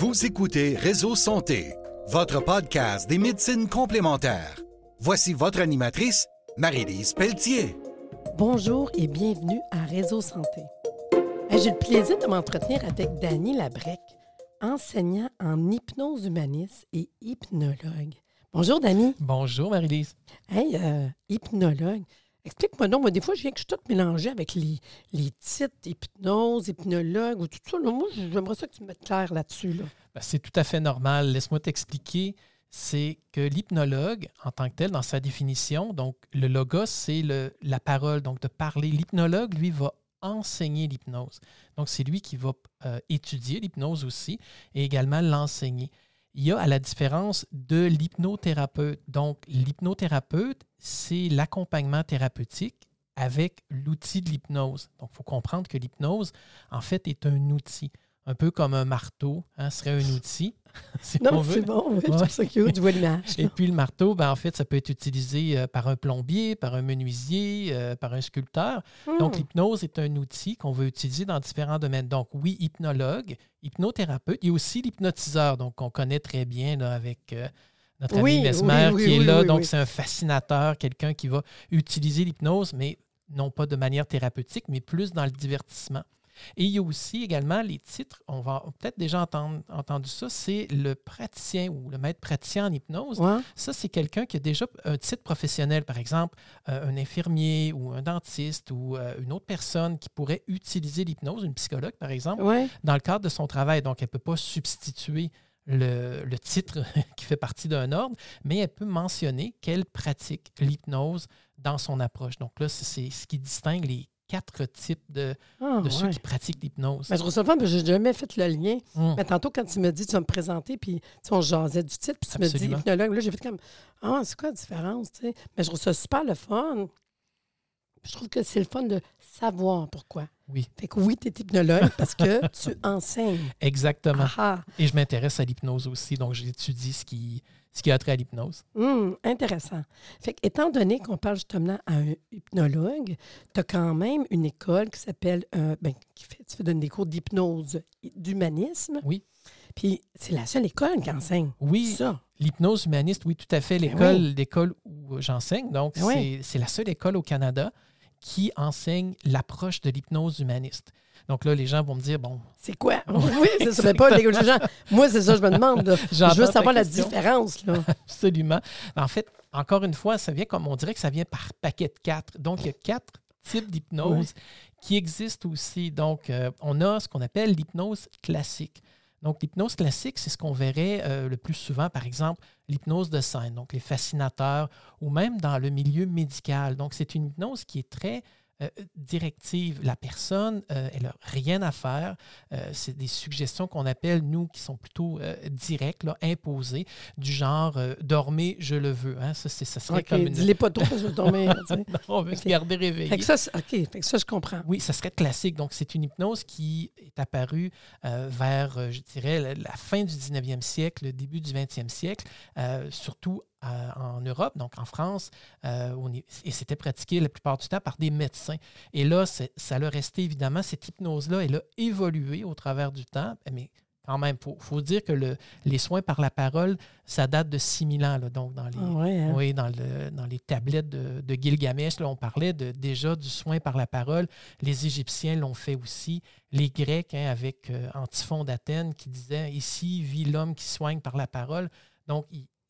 Vous écoutez Réseau Santé, votre podcast des médecines complémentaires. Voici votre animatrice, Marie-Lise Pelletier. Bonjour et bienvenue à Réseau Santé. J'ai le plaisir de m'entretenir avec Dany Labrec, enseignant en hypnose humaniste et hypnologue. Bonjour, Dany. Bonjour, Marie-Lise. Hey, euh, hypnologue. Explique-moi donc, moi, des fois, je viens que je suis tout mélangé avec les, les titres hypnose, hypnologue ou tout ça. Là. Moi, j'aimerais ça que tu me mettes clair là-dessus. Là. Ben, c'est tout à fait normal. Laisse-moi t'expliquer. C'est que l'hypnologue, en tant que tel, dans sa définition, donc le logos, c'est la parole, donc de parler. L'hypnologue, lui, va enseigner l'hypnose. Donc, c'est lui qui va euh, étudier l'hypnose aussi et également l'enseigner. Il y a à la différence de l'hypnothérapeute. Donc, l'hypnothérapeute, c'est l'accompagnement thérapeutique avec l'outil de l'hypnose. Donc, il faut comprendre que l'hypnose, en fait, est un outil un peu comme un marteau, hein, serait un outil. non, c'est bon, oui, ouais. ça cute, tu vois l'image. Et puis le marteau, ben, en fait, ça peut être utilisé euh, par un plombier, par un menuisier, euh, par un sculpteur. Donc hmm. l'hypnose est un outil qu'on veut utiliser dans différents domaines. Donc oui, hypnologue, hypnothérapeute, il y a aussi l'hypnotiseur, donc qu'on connaît très bien là, avec... Euh, notre ami Mesmer qui est là, donc c'est un fascinateur, quelqu'un qui va utiliser l'hypnose, mais non pas de manière thérapeutique, mais plus dans le divertissement. Et il y a aussi également les titres, on va peut-être déjà entendre, entendu ça, c'est le praticien ou le maître praticien en hypnose. Ça, c'est quelqu'un qui a déjà un titre professionnel, par exemple euh, un infirmier ou un dentiste ou euh, une autre personne qui pourrait utiliser l'hypnose, une psychologue par exemple, dans le cadre de son travail. Donc, elle ne peut pas substituer le, le, titre qui fait partie d'un ordre, mais elle peut mentionner qu'elle pratique l'hypnose dans son approche. Donc là, c'est ce qui distingue les quatre types de, ah, de ceux qui pratiquent l'hypnose. Mais je trouve ça fun parce que je n'ai jamais fait le lien. Hum. Mais tantôt, quand tu me dis, tu vas me présenter, puis on jasait du titre, puis tu me dis hypnologue, là, j'ai fait comme Ah, c'est quoi la différence? Mais je trouve ça super le fun. Je trouve que c'est le fun de savoir pourquoi. Oui. Fait que oui, tu es hypnologue parce que tu enseignes. Exactement. Et je m'intéresse à l'hypnose aussi, donc j'étudie ce qui, ce qui a trait à l'hypnose. Hum, intéressant. Fait que, étant donné qu'on parle justement à un hypnologue, tu as quand même une école qui s'appelle, euh, ben, qui fait, tu donnes des cours d'hypnose, d'humanisme. Oui. Puis c'est la seule école qui enseigne. Oui. Ça. L'hypnose humaniste, oui, tout à fait. Ben l'école, où j'enseigne. Donc, ben c'est la seule école au Canada qui enseigne l'approche de l'hypnose humaniste. Donc là, les gens vont me dire, bon. C'est quoi? oui, ce serait pas les gens. Moi, c'est ça je me demande. Je veux savoir la différence. Là. Absolument. En fait, encore une fois, ça vient comme on dirait que ça vient par paquet de quatre. Donc, il y a quatre types d'hypnose qui existent aussi. Donc, euh, on a ce qu'on appelle l'hypnose classique. Donc, l'hypnose classique, c'est ce qu'on verrait euh, le plus souvent, par exemple, l'hypnose de scène, donc les fascinateurs, ou même dans le milieu médical. Donc, c'est une hypnose qui est très euh, directive. La personne, euh, elle n'a rien à faire. Euh, c'est des suggestions qu'on appelle, nous, qui sont plutôt directes, là, imposées, du genre dormez, je le veux. Hein. Ça, ça serait comme une... Dis-les pas trop, je veux dormir. on veut se garder réveillé. Fait ça, OK, fait ça, je comprends. Oui, ça serait classique. Donc, c'est une hypnose qui est apparue vers, je dirais, la fin du 19e siècle, le début du 20e siècle, surtout en Europe, donc en France, euh, et c'était pratiqué la plupart du temps par des médecins. Et là, ça l'a resté évidemment, cette hypnose-là, elle a évolué au travers du temps, mais quand même, il faut, dire que le, les soins par la parole, ça date de 6000 ans. donc, dans les, ah hein? oui, dans, le, dans les tablettes de, de Gilgamesh, là, on parlait de, déjà du soin par la parole. Les Égyptiens l'ont fait aussi. Les Grecs, hein, avec euh, Antiphon d'Athènes, qui disait Ici vit l'homme qui soigne par la parole. Donc,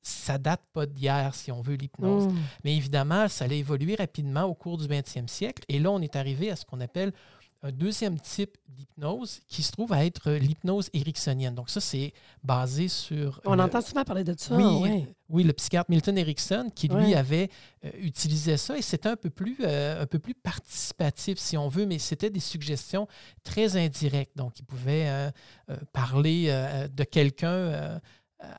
ça date pas d'hier, si on veut, l'hypnose. Mm. Mais évidemment, ça a évolué rapidement au cours du 20e siècle. Et là, on est arrivé à ce qu'on appelle un deuxième type d'hypnose qui se trouve à être l'hypnose ericksonienne. Donc ça, c'est basé sur... On entend souvent parler de ça. Oui, oui. le psychiatre Milton Erickson qui, lui, avait euh, utilisé ça et c'était un, peu plus, euh, un peu plus participatif, si on veut, mais c'était des suggestions très indirectes. Donc, il pouvait euh, parler de quelqu'un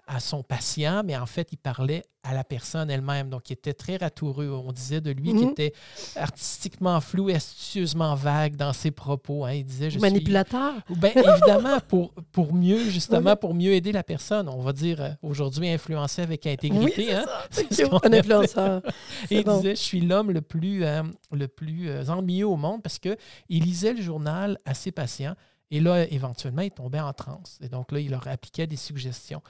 à son patient, mais en fait, il parlait à la personne elle-même. Donc, il était très ratoureux. On disait de lui qu'il mhm. était artistiquement flou et astucieusement vague dans ses propos. Hein. Il disait, je Manipulateur? Bien, évidemment, pour, pour mieux, justement, pour mieux aider la personne. On va dire euh, aujourd'hui influencer avec intégrité. Oui, hein? c'est un influenceur. Et il disait, je suis l'homme le plus, euh, le plus euh, ennuyeux au monde parce qu'il lisait le journal à ses patients Et là, éventuellement, il tombait en transe. Et donc là, il leur appliquait des suggestions.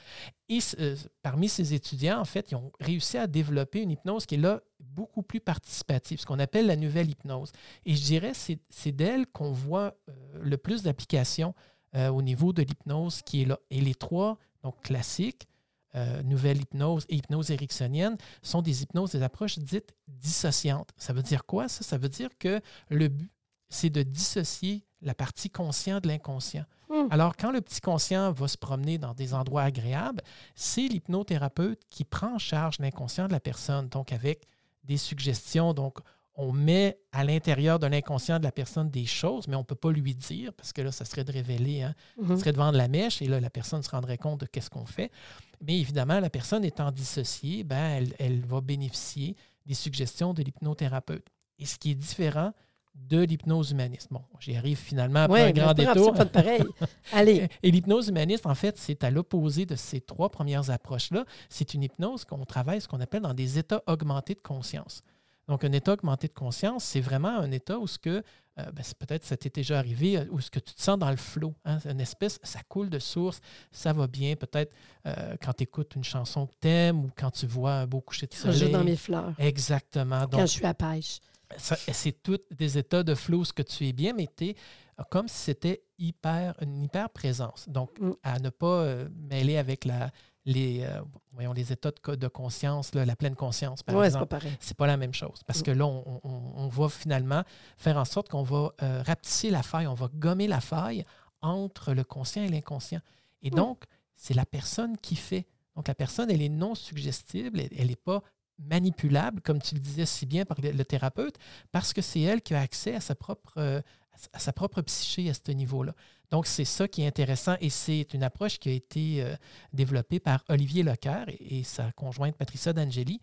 Et euh, parmi ces étudiants, en fait, ils ont réussi à développer une hypnose qui est là beaucoup plus participative, ce qu'on appelle la nouvelle hypnose. Et je dirais, c'est d'elle qu'on voit euh, le plus d'applications euh, au niveau de l'hypnose qui est là. Et les trois, donc classiques, nouvelle hypnose et hypnose ericksonienne, sont des hypnoses, des approches dites dissociantes. Ça veut dire quoi, ça? Ça veut dire que le but, c'est de dissocier la partie consciente de l'inconscient. Hmm. Alors, quand le petit conscient va se promener dans des endroits agréables, c'est l'hypnothérapeute qui prend en charge l'inconscient de la personne, donc avec des suggestions. Donc, on met à l'intérieur de l'inconscient de la personne des choses, mais on ne peut pas lui dire, parce que là, ça serait de révéler, hein, ça hmm. serait de vendre la mèche, et là, la personne se rendrait compte de qu'est-ce qu'on fait. Mais évidemment, la personne étant dissociée, ben, elle, elle va bénéficier des suggestions de l'hypnothérapeute. Et ce qui est différent de l'hypnose humaniste. Bon, j'y arrive finalement après un grand détour. Pas pareil. Allez. Et l'hypnose humaniste, en fait, c'est à l'opposé de ces trois premières approches-là. C'est une hypnose qu'on travaille ce qu'on appelle dans des états augmentés de conscience. Donc, un état augmenté de conscience, c'est vraiment un état où ce que, euh, ben, peut-être ça t'est déjà arrivé, euh, où ce que tu te sens dans le flot. Hein, une espèce, ça coule de source, ça va bien. Peut-être euh, quand tu écoutes une chanson que tu aimes ou quand tu vois un beau coucher de soleil. Je dans mes fleurs. Exactement. quand je suis à pêche c'est tous des états de flow, ce que tu es bien, mais tu es comme si c'était hyper, une hyper présence. Donc, mm. à ne pas euh, mêler avec la, les, euh, voyons, les états de, conscience, la pleine conscience, par exemple. c'est pas pareil. C'est pas la même chose. Parce mm. que là, on, va finalement faire en sorte qu'on va euh, rapetisser la faille, on va gommer la faille entre le conscient et l'inconscient. Et mm. donc, c'est la personne qui fait. Donc, la personne, elle est non suggestible, elle n'est pas manipulable, comme tu le disais si bien par le, thérapeute, parce que c'est elle qui a accès à sa propre, euh, à sa propre psyché à ce niveau-là. Donc, c'est ça qui est intéressant et c'est une approche qui a été euh, développée par Olivier Lecoeur et, sa conjointe Patricia D'Angeli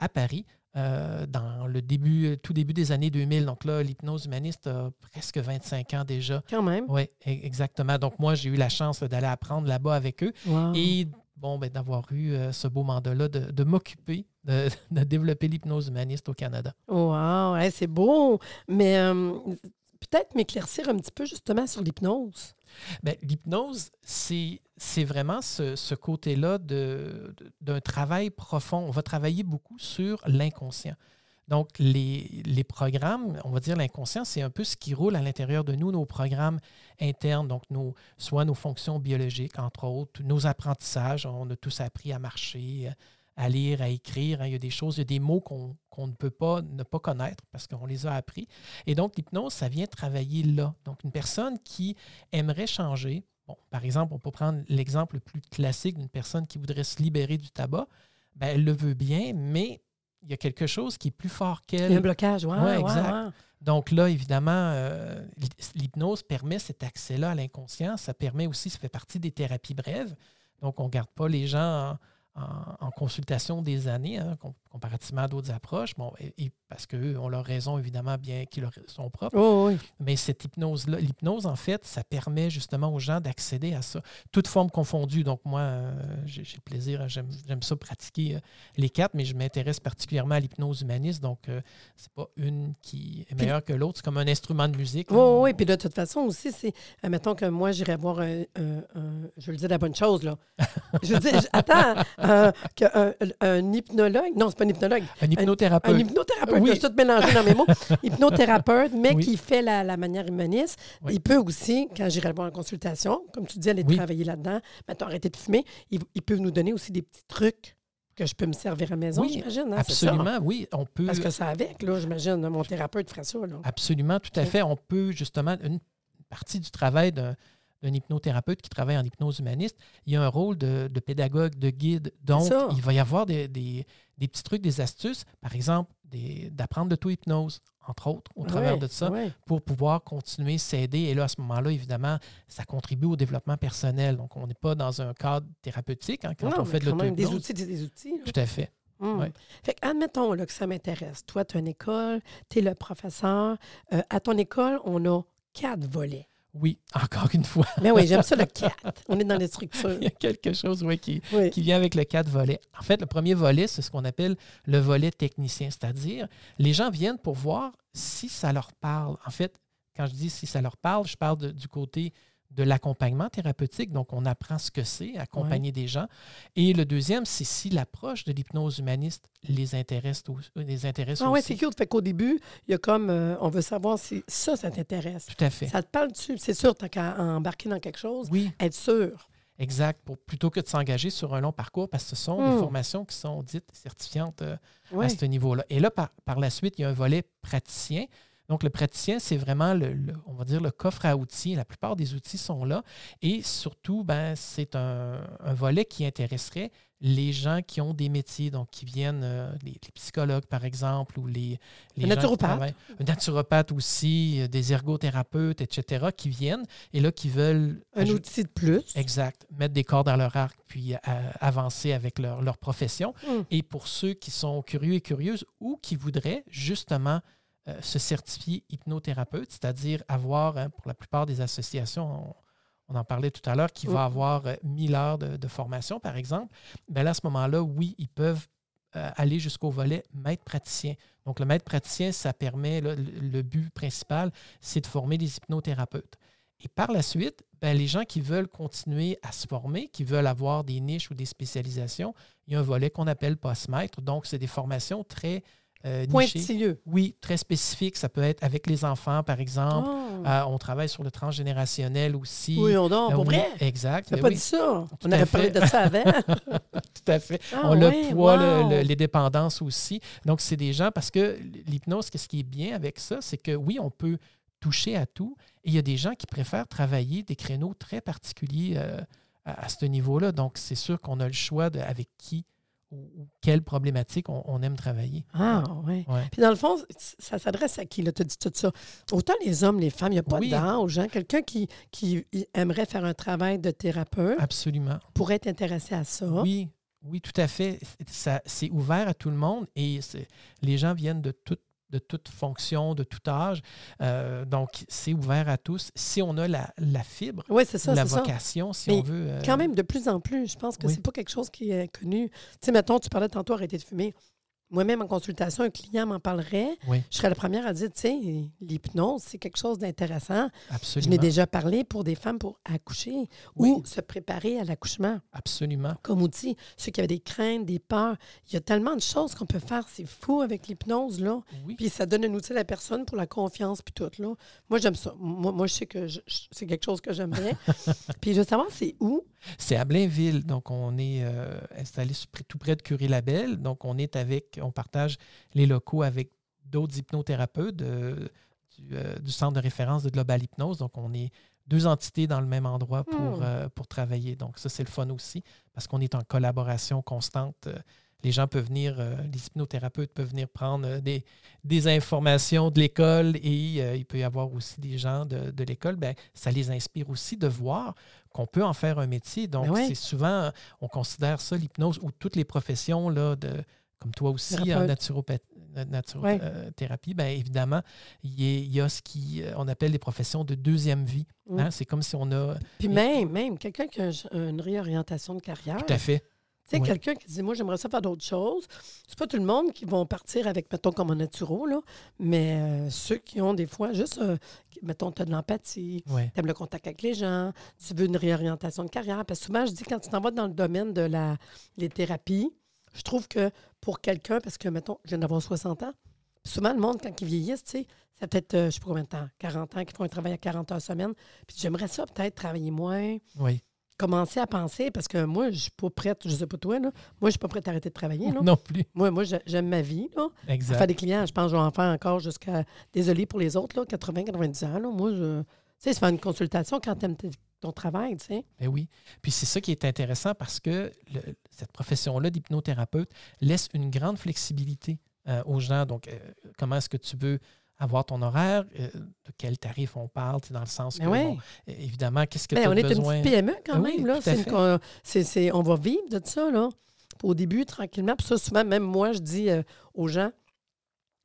à Paris euh, dans le début, tout début des années 2000. Donc là, l'hypnose humaniste a presque 25 ans déjà. Quand même. Oui, e, exactement. Donc moi, j'ai eu la chance d'aller apprendre là-bas avec eux et bon, ben, d'avoir eu ce beau mandat-là, de, de m'occuper de, développer l'hypnose humaniste au Canada. Wow, c'est beau. Mais euh, peut-être m'éclaircir un petit peu justement sur l'hypnose. Bien, l'hypnose, c'est, c'est vraiment ce, côté-là de, d'un travail profond. On va travailler beaucoup sur l'inconscient. Donc, les, programmes, on va dire l'inconscient, c'est un peu ce qui roule à l'intérieur de nous, nos programmes internes, donc nos, soit nos fonctions biologiques, entre autres, nos apprentissages. On a tous appris à marcher, à lire, à écrire. Hein. Il y a des choses, il y a des mots qu'on ne peut pas ne pas connaître parce qu'on les a appris. Et donc, l'hypnose, ça vient travailler là. Donc, une personne qui aimerait changer, bon, par exemple, on peut prendre l'exemple le plus classique d'une personne qui voudrait se libérer du tabac, ben, elle le veut bien, mais il y a quelque chose qui est plus fort qu'elle. Il y a un blocage, oui. Ouais, exact. Donc là, évidemment, euh, l'hypnose permet cet accès-là à l'inconscient. Ça permet aussi, ça fait partie des thérapies brèves. Donc, on ne garde pas les gens en, consultation des années, hein, comparativement à d'autres approches. Bon, et, parce qu'eux ont leur raison, évidemment, bien qu'ils sont propres. Oh, oui. Mais cette hypnose-là, l'hypnose, en fait, ça permet justement aux gens d'accéder à ça. Toutes formes confondues. Donc, moi, euh, j'ai le plaisir, j'aime ça pratiquer euh, les quatre, mais je m'intéresse particulièrement à l'hypnose humaniste. Donc, ce euh, c'est pas une qui est meilleure que l'autre. C'est comme un instrument de musique. Oh, oui, puis de toute façon aussi, c'est, mettons que moi, j'irais voir un, je le dis la bonne chose, là. je veux dire, attends, qu'un un hypnologue, non, pas un hypnologue. Un hypnothérapeute. Un, hypnothérapeute, oui. je tout mélanger dans mes mots. hypnothérapeute, mais qui fait la, la manière humaniste. Il peut aussi, quand j'irai le voir en consultation, comme tu dis, aller travailler là-dedans, maintenant arrêter de fumer, il, il peut nous donner aussi des petits trucs que je peux me servir à la maison, j'imagine. Hein, absolument, oui. On peut... Parce que ça avec, là, j'imagine, mon thérapeute ferait ça. Absolument, tout à fait. On peut justement, une partie du travail d'un d'un hypnothérapeute qui travaille en hypnose humaniste, il y a un rôle de, pédagogue, de guide. Donc, il va y avoir des, petits trucs, des astuces, par exemple, d'apprendre l'auto-hypnose, entre autres, au travers de ça, pour pouvoir continuer s'aider. Et là, à ce moment-là, évidemment, ça contribue au développement personnel. Donc, on n'est pas dans un cadre thérapeutique hein, quand on fait de l'auto-hypnose. Des outils, des outils. Tout à fait. Hum. Fait admettons là, que ça m'intéresse. Toi, tu as une école, tu es le professeur. Euh, à ton école, on a quatre volets. Oui, encore une fois. Mais oui, j'aime ça le 4. On est dans les structures. Il y a quelque chose oui, qui, qui vient avec le 4 volets. En fait, le premier volet, c'est ce qu'on appelle le volet technicien, c'est-à-dire les gens viennent pour voir si ça leur parle. En fait, quand je dis si ça leur parle, je parle du côté de l'accompagnement thérapeutique. Donc, on apprend ce que c'est, accompagner des gens. Et le deuxième, c'est si l'approche de l'hypnose humaniste les intéresse, les intéresse ah, aussi. Oui, c'est cool. Fait qu'au début, il y a comme, euh, on veut savoir si ça, ça t'intéresse. Tout à fait. Ça te parle dessus. C'est sûr, tu qu'à embarquer dans quelque chose, oui. être sûr. Exact, pour, plutôt que de s'engager sur un long parcours, parce que ce sont des hmm. formations qui sont dites certifiantes euh, à ce niveau-là. Et là, par, par, la suite, il y a un volet praticien. Donc, le praticien, c'est vraiment, le, on va dire, le coffre à outils. La plupart des outils sont là. Et surtout, ben, c'est un, volet qui intéresserait les gens qui ont des métiers, donc qui viennent, euh, les, psychologues, par exemple, ou les, les naturopathes. Un naturopathe aussi, euh, des ergothérapeutes, etc., qui viennent et là, qui veulent... Un outil de plus. Exact. Mettre des cordes à leur arc, puis euh, avancer avec leur, leur profession. Hmm. Et pour ceux qui sont curieux et curieuses ou qui voudraient justement euh, se certifier hypnothérapeute, c'est-à-dire avoir, hein, pour la plupart des associations, on, en parlait tout à l'heure, qui va avoir 1000 euh, heures de, formation, par exemple, bien là, à ce moment-là, oui, ils peuvent euh, aller jusqu'au volet maître praticien. Donc, le maître praticien, ça permet, le, but principal, c'est de former des hypnothérapeutes. Et par la suite, ben, les gens qui veulent continuer à se former, qui veulent avoir des niches ou des spécialisations, il y a un volet qu'on appelle post-maître. Donc, c'est des formations très euh, Oui, très spécifique. Ça peut être avec les enfants, par exemple. Ah. Euh, on travaille sur le transgénérationnel aussi. Oui, on dort, pour euh, vrai? Exact. On n'a pas dit ça. on avait parlé de ça avant. Tout à fait. Ah, on le poids, les dépendances aussi. Donc, c'est des gens, parce que l'hypnose, ce qui est bien avec ça, c'est que oui, on peut toucher à tout. Et il y a des gens qui préfèrent travailler des créneaux très particuliers euh, à, ce niveau-là. Donc, c'est sûr qu'on a le choix de avec qui ou, quelle problématique on, aime travailler. Ah, oui. Puis dans le fond, ça s'adresse à qui, là, tu as dit tout ça? Autant les hommes, les femmes, il n'y a pas oui. d'âge. Hein? Quelqu'un qui, qui aimerait faire un travail de thérapeute. Absolument. Pourrait être intéressé à ça. Oui, oui, tout à fait. C'est ouvert à tout le monde et les gens viennent de toutes de toute fonction, de tout âge. Euh, donc, c'est ouvert à tous. Si on a la, fibre, la vocation, si on veut. Quand même, de plus en plus, je pense que c'est pas quelque chose qui est connu. Tu sais, mettons, tu parlais tantôt arrêter de fumer moi-même en consultation, un client m'en parlerait, je serais la première à dire, tu sais, l'hypnose, c'est quelque chose d'intéressant. Absolument. Je n'ai déjà parlé pour des femmes pour accoucher ou se préparer à l'accouchement. Absolument. Comme outil. Ceux qui avaient des craintes, des peurs. Il y a tellement de choses qu'on peut faire. C'est fou avec l'hypnose, là. Puis ça donne un outil à la personne pour la confiance, puis tout, là. Moi, j'aime ça. Moi, je sais que c'est quelque chose que j'aimerais. puis je veux savoir, c'est où? C'est à Blainville. Donc, on est euh, installé tout près de Curie-Labelle. Donc, on est avec, on partage les locaux avec d'autres hypnothérapeutes euh, du, centre de référence de Global Hypnose. Donc, on est deux entités dans le même endroit pour, hmm. euh, pour travailler. Donc, ça, c'est le fun aussi parce qu'on est en collaboration constante les gens peuvent venir, euh, les hypnothérapeutes peuvent venir prendre euh, des, des, informations de l'école et euh, il peut y avoir aussi des gens de, de l'école. Ben, ça les inspire aussi de voir qu'on peut en faire un métier. Donc, ben c'est souvent, on considère ça l'hypnose ou toutes les professions là, de, comme toi aussi en naturothérapie, bien évidemment, il y, a, ce qu'on appelle des professions de deuxième vie. Mm. Hein. C'est comme si on a. Puis même, même quelqu'un qui a une réorientation de carrière. Tout à fait. Tu sais, quelqu'un qui dit, moi, j'aimerais ça faire d'autres choses. C'est pas tout le monde qui vont partir avec, mettons, comme un naturo, là, mais euh, ceux qui ont des fois juste, euh, mettons, tu as de l'empathie, tu aimes le contact avec les gens, tu veux une réorientation de carrière. Parce que souvent, je dis, quand tu t'en vas dans le domaine de la, les thérapies, je trouve que pour quelqu'un, parce que, mettons, je viens d'avoir 60 ans, souvent, le monde, quand ils vieillissent, tu sais, ça peut-être, euh, je sais pas combien de temps, 40 ans, qu'ils font un travail à 40 heures semaine. Puis j'aimerais ça peut-être travailler moins. Oui commencer à penser, parce que moi, je suis pas prête, je sais pas toi, là, moi, je suis pas prête à arrêter de travailler. Là. Non plus. Moi, moi j'aime ma vie. Là. Exact. Faire des clients, je pense que je vais en faire encore jusqu'à, désolé pour les autres, là, 80, 90 ans. Là. Moi, je, tu sais, c'est faire une consultation quand tu aimes ton travail, tu sais. Ben oui. Puis c'est ça qui est intéressant parce que cette profession-là d'hypnothérapeute laisse une grande flexibilité euh, aux gens. Donc, euh, comment est-ce que tu veux avoir ton horaire, euh, de quel tarif on parle, dans le sens que, évidemment, qu'est-ce que ben, tu as besoin? On est une petite PME quand même. Là. C'est on va vivre de ça. Là. Au début, tranquillement. Puis ça, souvent, même moi, je dis aux gens,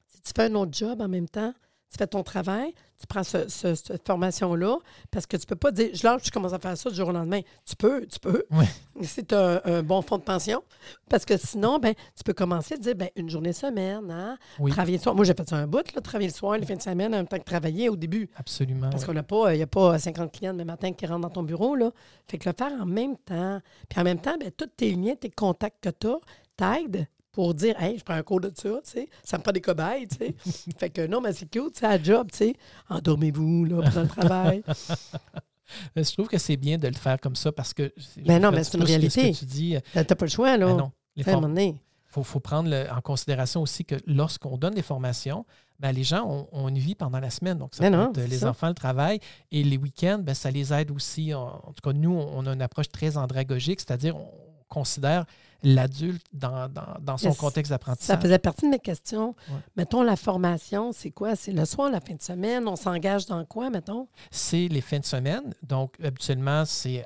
si tu fais un autre job en même temps, tu fais ton travail, tu prends cette formation-là, parce que tu peux pas dire, je lâche, tu commences à faire ça du jour au lendemain. Tu peux, tu peux. Oui. C'est un, un, bon fonds de pension. Parce que sinon, ben, tu peux commencer à dire, ben, une journée semaine, hein, travailler le soir. Moi, j'ai fait ça un bout, là, travailler le soir, les fins de semaine, en même temps que travailler au début. Absolument. Parce qu'on n'a pas, il n'y a pas 50 clients le matin qui rentrent dans ton bureau, là. Fait que le faire en même temps. Puis en même temps, ben, tous tes liens, tes contacts que tu as, t'aident pour dire Hey, je prends un cours de ça, tu sais. Ça me prend des cobayes, tu sais. fait que non, mais c'est cute, c'est un job, tu sais. Endormez-vous, là, pendant le travail. je trouve que c'est bien de le faire comme ça parce que. Mais non, mais c'est une réalité. tu dis. T'as pas le choix, là. Ben non. Les Il faut, prendre en considération aussi que lorsqu'on donne des formations, ben, les gens ont, une vie pendant la semaine. Donc, ça peut être les enfants, le travail. Et les week-ends, ben, ça les aide aussi. En, tout cas, nous, on a une approche très andragogique, c'est-à-dire on considère l'adulte dans, son contexte d'apprentissage. Ça faisait partie de mes questions. Mettons, la formation, c'est quoi? C'est le soir, la fin de semaine? On s'engage dans quoi, mettons? C'est les fins de semaine. Donc, habituellement, c'est,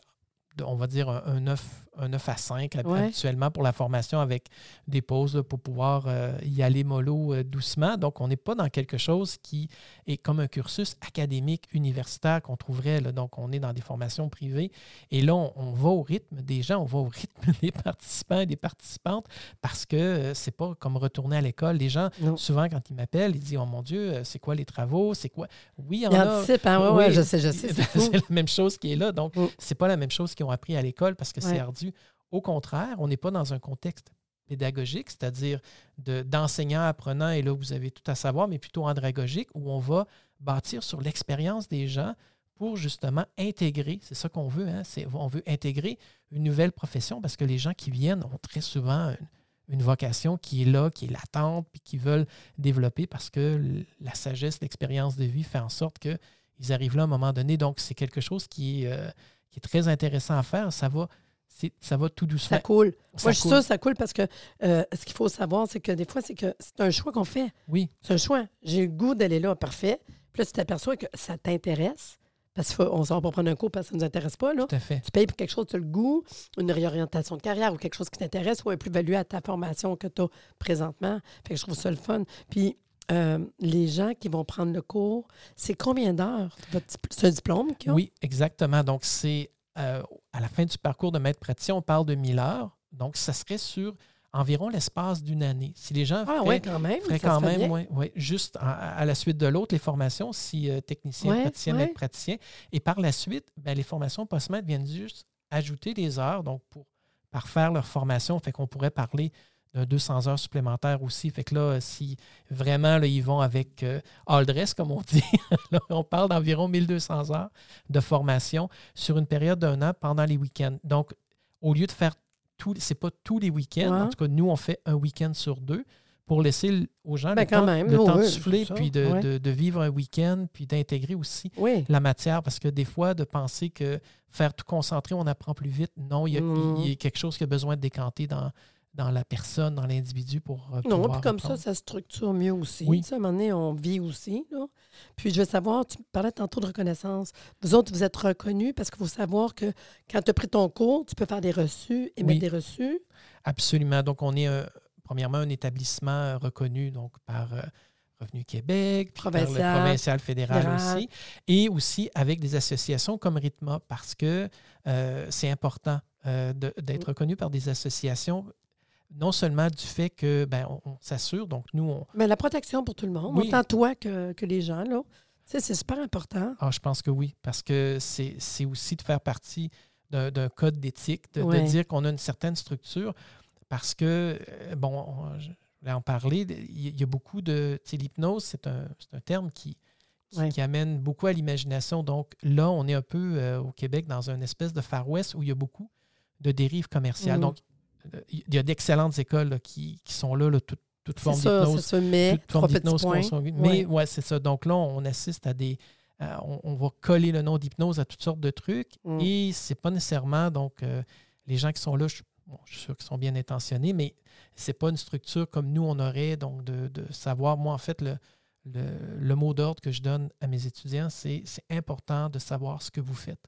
on va dire, un, un 9 un 9 à 5 habituellement pour la formation avec des pauses pour pouvoir euh, y aller mollo euh, doucement. Donc, on n'est pas dans quelque chose qui est comme un cursus académique universitaire qu'on trouverait. Là. Donc, on est dans des formations privées. Et là, on, va au rythme des gens, on va au rythme des participants et des participantes parce que euh, c'est pas comme retourner à l'école. Les gens, souvent, quand ils m'appellent, ils disent Oh mon Dieu, c'est quoi les travaux? C'est quoi? Oui, en a. Hein? oui, je sais, je sais. C'est la même chose qui est là. Donc, mm. c'est pas la même chose qu'ils ont appris à l'école parce que c'est ardu. Au contraire, on n'est pas dans un contexte pédagogique, c'est-à-dire d'enseignants apprenants, et là, vous avez tout à savoir, mais plutôt andragogique, où on va bâtir sur l'expérience des gens pour justement intégrer, c'est ça qu'on veut, hein, on veut intégrer une nouvelle profession parce que les gens qui viennent ont très souvent une, vocation qui est là, qui est latente, puis qui veulent développer parce que la sagesse, l'expérience de vie fait en sorte qu'ils arrivent là à un moment donné. Donc, c'est quelque chose qui euh, qui est très intéressant à faire. Ça va ça va tout doucement. Ça coule. Moi, je suis sûre ça coule parce que euh, ce qu'il faut savoir, c'est que des fois, c'est que c'est un choix qu'on fait. Oui. C'est un choix. J'ai le goût d'aller là, parfait. Puis là, tu t'aperçois que ça t'intéresse. Parce qu'on ne va pas prendre un cours parce que ça ne nous intéresse pas. Là. Tout à fait. Tu payes pour quelque chose, tu as le goût, une réorientation de carrière ou quelque chose qui t'intéresse ou un plus-value à ta formation que tu as présentement. Fait que je trouve ça le fun. Puis euh, les gens qui vont prendre le cours, c'est combien d'heures? Un diplôme? Oui, exactement. Donc, c'est euh, à la fin du parcours de maître praticien, on parle de 1000 heures. Donc, ça serait sur environ l'espace d'une année. Si les gens ah, feraient, quand même, quand même juste à, la suite de l'autre, les formations, si euh, technicien, praticien, maître praticien. Et par la suite, ben, les formations post-maître viennent juste ajouter des heures, donc pour parfaire leur formation. Fait qu'on pourrait parler 200 heures supplémentaires aussi. Fait que là, si vraiment là, ils vont avec euh, all dress, comme on dit, on parle d'environ 1200 heures de formation sur une période d'un an pendant les week-ends. Donc, au lieu de faire tout, c'est pas tous les week-ends, en tout cas, nous, on fait un week-end sur deux pour laisser aux gens ben, le, temps, même, de souffler, puis de, vivre un week-end, puis d'intégrer aussi la matière. Parce que des fois, de penser que faire tout concentrer, on apprend plus vite, non, il y a, il y a mmh. quelque chose qui a besoin de décanter dans, dans la personne, dans l'individu pour. Euh, non, puis comme ça, ça structure mieux aussi. Oui. à un moment donné, on vit aussi. Là. Puis je veux savoir, tu parlais tantôt de reconnaissance. Vous autres, vous êtes reconnus parce qu'il faut savoir que quand tu as pris ton cours, tu peux faire des reçus, émettre des reçus. Absolument. Donc, on est, premièrement, un établissement reconnu donc, par. Revenu Québec, provincial, par le provincial fédéral, aussi, et aussi avec des associations comme Ritma, parce que euh, c'est important euh, d'être reconnu par des associations non seulement du fait que ben, on, s'assure, donc nous, on... Mais la protection pour tout le monde, autant toi que, les gens, là. c'est super important. Ah, je pense que oui, parce que c'est aussi de faire partie d'un code d'éthique, de, dire qu'on a une certaine structure, parce que, euh, bon, je voulais en parler, il y a beaucoup de... L'hypnose, c'est un, un, terme qui, qui, amène beaucoup à l'imagination. Donc là, on est un peu euh, au Québec dans une espèce de Far West où il y a beaucoup de dérives commerciales. Mm. Donc, il y a d'excellentes écoles qui, sont là, là toute, forme d'hypnose. mais Mais ouais, c'est ça. Donc là, on assiste à des. on, va coller le nom d'hypnose à toutes sortes de trucs mm. et c'est pas nécessairement. Donc, euh, les gens qui sont là, je, suis sûr qu'ils sont bien intentionnés, mais c'est pas une structure comme nous, on aurait. Donc, de, savoir, moi, en fait, le, le, mot d'ordre que je donne à mes étudiants, c'est important de savoir ce que vous faites.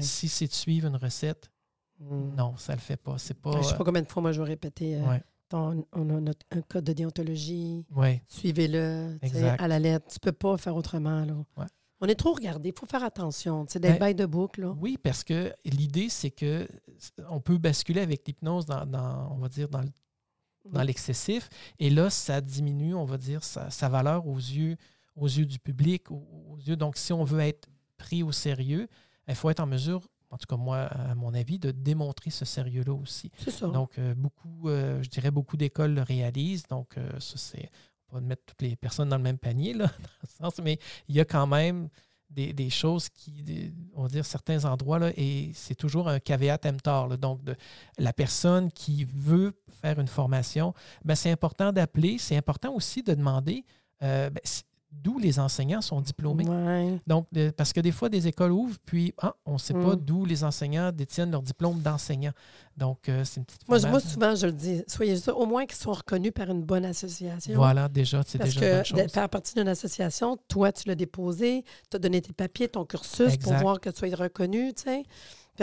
Si c'est de suivre une recette. Non, ça le fait pas. C'est pas. Je sais pas combien de fois moi je vais répéter euh, on, a notre, un code de déontologie. Suivez-le à la lettre. Tu ne peux pas faire autrement. Là. On est trop regardé. Il faut faire attention. C'est des bails de boucle. Oui, parce que l'idée, c'est que on peut basculer avec l'hypnose dans, on va dire, dans, dans l'excessif. Et là, ça diminue, on va dire, sa, valeur aux yeux, aux yeux du public. Aux, yeux. Donc, si on veut être pris au sérieux, il faut être en mesure en tout cas moi, à mon avis, de démontrer ce sérieux-là aussi. C'est ça. Donc, euh, beaucoup, euh, je dirais, beaucoup d'écoles le réalisent. Donc, euh, ça, c'est. On va mettre toutes les personnes dans le même panier, là, dans sens, mais il y a quand même des, choses qui, on va dire, certains endroits, là, et c'est toujours un caveat emptor. donc, de, la personne qui veut faire une formation, ben, c'est important d'appeler. C'est important aussi de demander. Ben, d'où les enseignants sont diplômés. Donc, parce que des fois, des écoles ouvrent, puis ah, on ne sait pas mm. d'où les enseignants détiennent leur diplôme d'enseignant. Donc, euh, c'est une petite moi, moi, souvent, je le dis, soyez ça, au moins qu'ils soient reconnus par une bonne association. Voilà, déjà, c'est déjà une bonne chose. Parce que faire partie d'une association, toi, tu l'as déposé, tu as donné tes papiers, ton cursus pour voir que tu sois reconnu, tu sais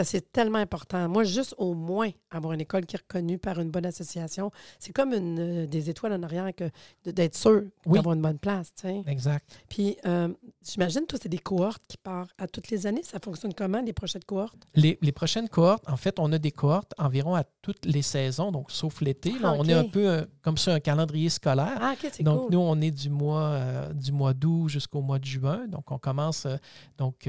c'est tellement important. Moi, juste au moins avoir une école qui est reconnue par une bonne association, c'est comme une, euh, des étoiles en arrière que d'être sûr d'avoir une bonne place. Exact. Puis, euh, j'imagine, toi, c'est des cohortes qui partent à toutes les années. Ça fonctionne comment, les prochaines cohortes? Les, prochaines cohortes, en fait, on a des cohortes environ à toutes les saisons, donc sauf l'été. Ah, on est un peu euh, comme ça, un calendrier scolaire. Ah, donc, nous, on est du mois, du mois d'août jusqu'au mois de juin. Donc, on commence donc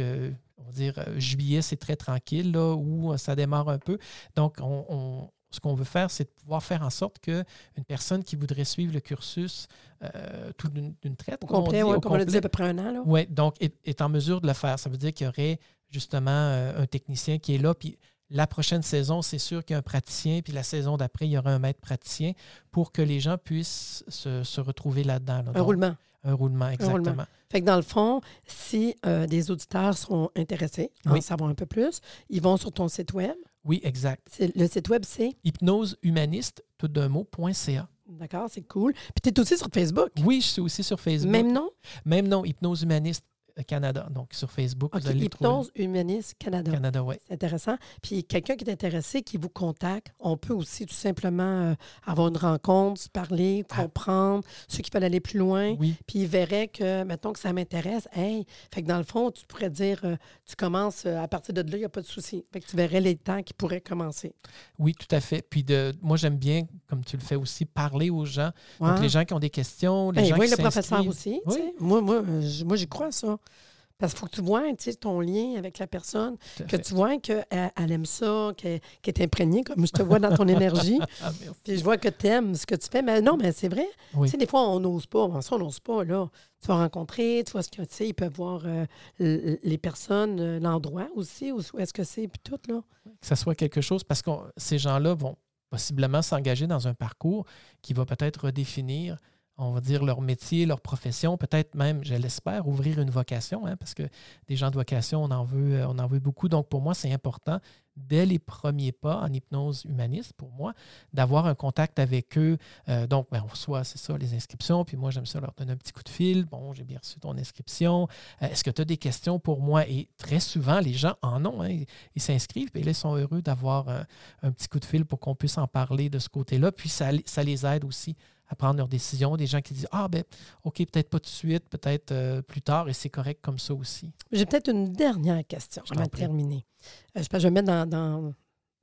on va dire, euh, juillet, c'est très tranquille, là, où euh, ça démarre un peu. Donc, on, ce qu'on veut faire, c'est de pouvoir faire en sorte qu'une personne qui voudrait suivre le cursus euh, tout d'une traite. Au complet, oui, comme on l'a dit, à peu près un an. Oui, donc est, en mesure de le faire. Ça veut dire qu'il y aurait justement un technicien qui est là, puis la prochaine saison, c'est sûr qu'il y a un praticien, puis la saison d'après, il y aura un maître praticien pour que les gens puissent se, retrouver là-dedans. un roulement. Un roulement, exactement. Fait que dans le fond, si euh, des auditeurs sont intéressés à en savoir un peu plus, ils vont sur ton site web. Oui, exact. Le site web, c'est? Hypnosehumaniste, tout d'un mot.ca. D'accord, c'est cool. Puis tu es aussi sur Facebook. Oui, je suis aussi sur Facebook. Même nom? Même nom, Hypnose Humaniste Canada. Donc, sur Facebook, vous allez Hypnose Humaniste Canada. Canada, oui. C'est intéressant. Puis, quelqu'un qui est intéressé, qui vous contacte, on peut aussi tout simplement euh, avoir une rencontre, se parler, ah. comprendre, ceux qui veulent aller plus loin. Oui. Puis, ils verraient que, mettons que ça m'intéresse, hey, fait que dans le fond, tu pourrais dire, euh, tu commences euh, à partir de là, il n'y a pas de souci. Fait que tu verrais les temps qui pourraient commencer. Oui, tout à fait. Puis, de, moi, j'aime bien, comme tu le fais aussi, parler aux gens. Donc, les gens qui ont des questions, les gens oui, le professeur aussi. Moi, moi, moi j'y crois, ça. Parce qu'il faut que tu vois ton lien avec la personne, que tu vois qu'elle elle aime ça, qu'elle est imprégnée, comme je te vois dans ton énergie. Ah, puis je vois que tu aimes ce que tu fais. Mais non, mais c'est vrai. Tu sais, des fois, on n'ose pas. ça, on n'ose pas. Là. Tu vas rencontrer, tu vois ce que tu sais, ils peuvent voir euh, les personnes, euh, l'endroit aussi, où est-ce que c'est, puis tout. Là. Que ça soit quelque chose, parce que ces gens-là vont possiblement s'engager dans un parcours qui va peut-être redéfinir on va dire, leur métier, leur profession, peut-être même, je l'espère, ouvrir une vocation, hein, parce que des gens de vocation, on en veut, euh, on en veut beaucoup. Donc, pour moi, c'est important, dès les premiers pas en hypnose humaniste, pour moi, d'avoir un contact avec eux. Euh, donc, ben, on reçoit, c'est ça, les inscriptions, puis moi, j'aime ça leur donner un petit coup de fil. Bon, j'ai bien reçu ton inscription. Euh, est-ce que tu as des questions pour moi? Et très souvent, les gens en ont. Hein, ils s'inscrivent, et là, ils sont heureux d'avoir un, petit coup de fil pour qu'on puisse en parler de ce côté-là. Puis, ça, ça les aide aussi à prendre leurs décisions. Des gens qui disent Ah, ben, OK, peut-être pas tout de suite, peut-être euh, plus tard, et c'est correct comme ça aussi. J'ai peut-être une dernière question avant de terminer. Euh, je, vais mettre dans, dans,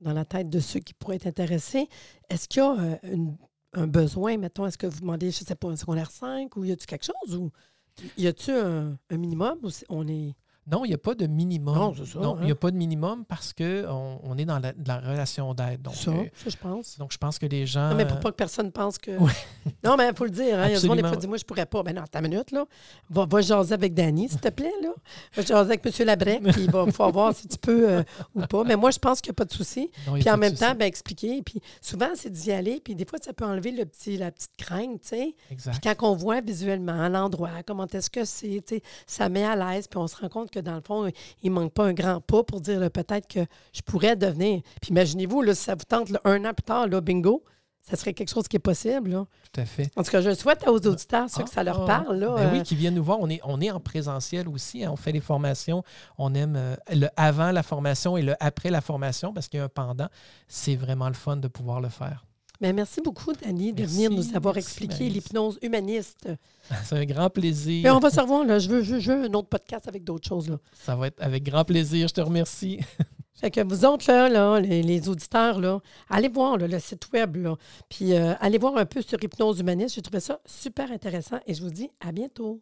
dans, la tête de ceux qui pourraient être intéressés. Est-ce qu'il y a euh, un besoin, mettons, est-ce que vous demandez, je ne sais pas, un secondaire 5 ou y a-t-il quelque chose ou y a-t-il un, un, minimum ou on est. Non, il n'y a pas de minimum. Non, c'est ça. Non, il n'y a hein. pas de minimum parce qu'on on est dans la, relation d'aide. Ça, euh, ça, je pense. Donc, je pense que les gens. Non, mais pour pas que personne pense que. non, mais il faut le dire. Hein, il y a des fois qui disent Moi, je pourrais pas. Ben non, ta minute, là. Va, va jaser avec Danny, s'il te plaît, là. Va jaser avec M. Labrec, puis il va falloir voir si tu peux euh, ou pas. Mais moi, je pense qu'il n'y a pas de souci. Puis en même temps, ben, expliquer. Puis souvent, c'est d'y aller. Puis des fois, ça peut enlever le petit, la petite crainte, tu sais. Exact. Puis quand on voit visuellement l'endroit, comment est-ce que c'est, tu sais, ça met à l'aise. Puis on se rend compte que dans le fond, il ne manque pas un grand pas pour dire peut-être que je pourrais devenir. Puis imaginez-vous, si ça vous tente un an plus tard, là, bingo, ça serait quelque chose qui est possible. Tout à fait. En tout cas, je souhaite aux auditeurs, ceux que ça leur ah, parle. Là, ben oui, euh, qui viennent nous voir. On est, on est en présentiel aussi. Hein. On fait les formations. On aime euh, le avant la formation et le après la formation parce qu'il y a un pendant. C'est vraiment le fun de pouvoir le faire. Mais merci beaucoup, Dani, de venir nous avoir expliqué l'hypnose humaniste. C'est un grand plaisir. Mais on va se revoir. Là. Je, veux, je, un autre podcast avec d'autres choses. Là. Ça va être avec grand plaisir. Je te remercie. Fait que vous autres, là, là les, auditeurs, là, allez voir le site web, là, puis euh, allez voir un peu sur Hypnose Humaniste. J'ai trouvé ça super intéressant et je vous dis à bientôt.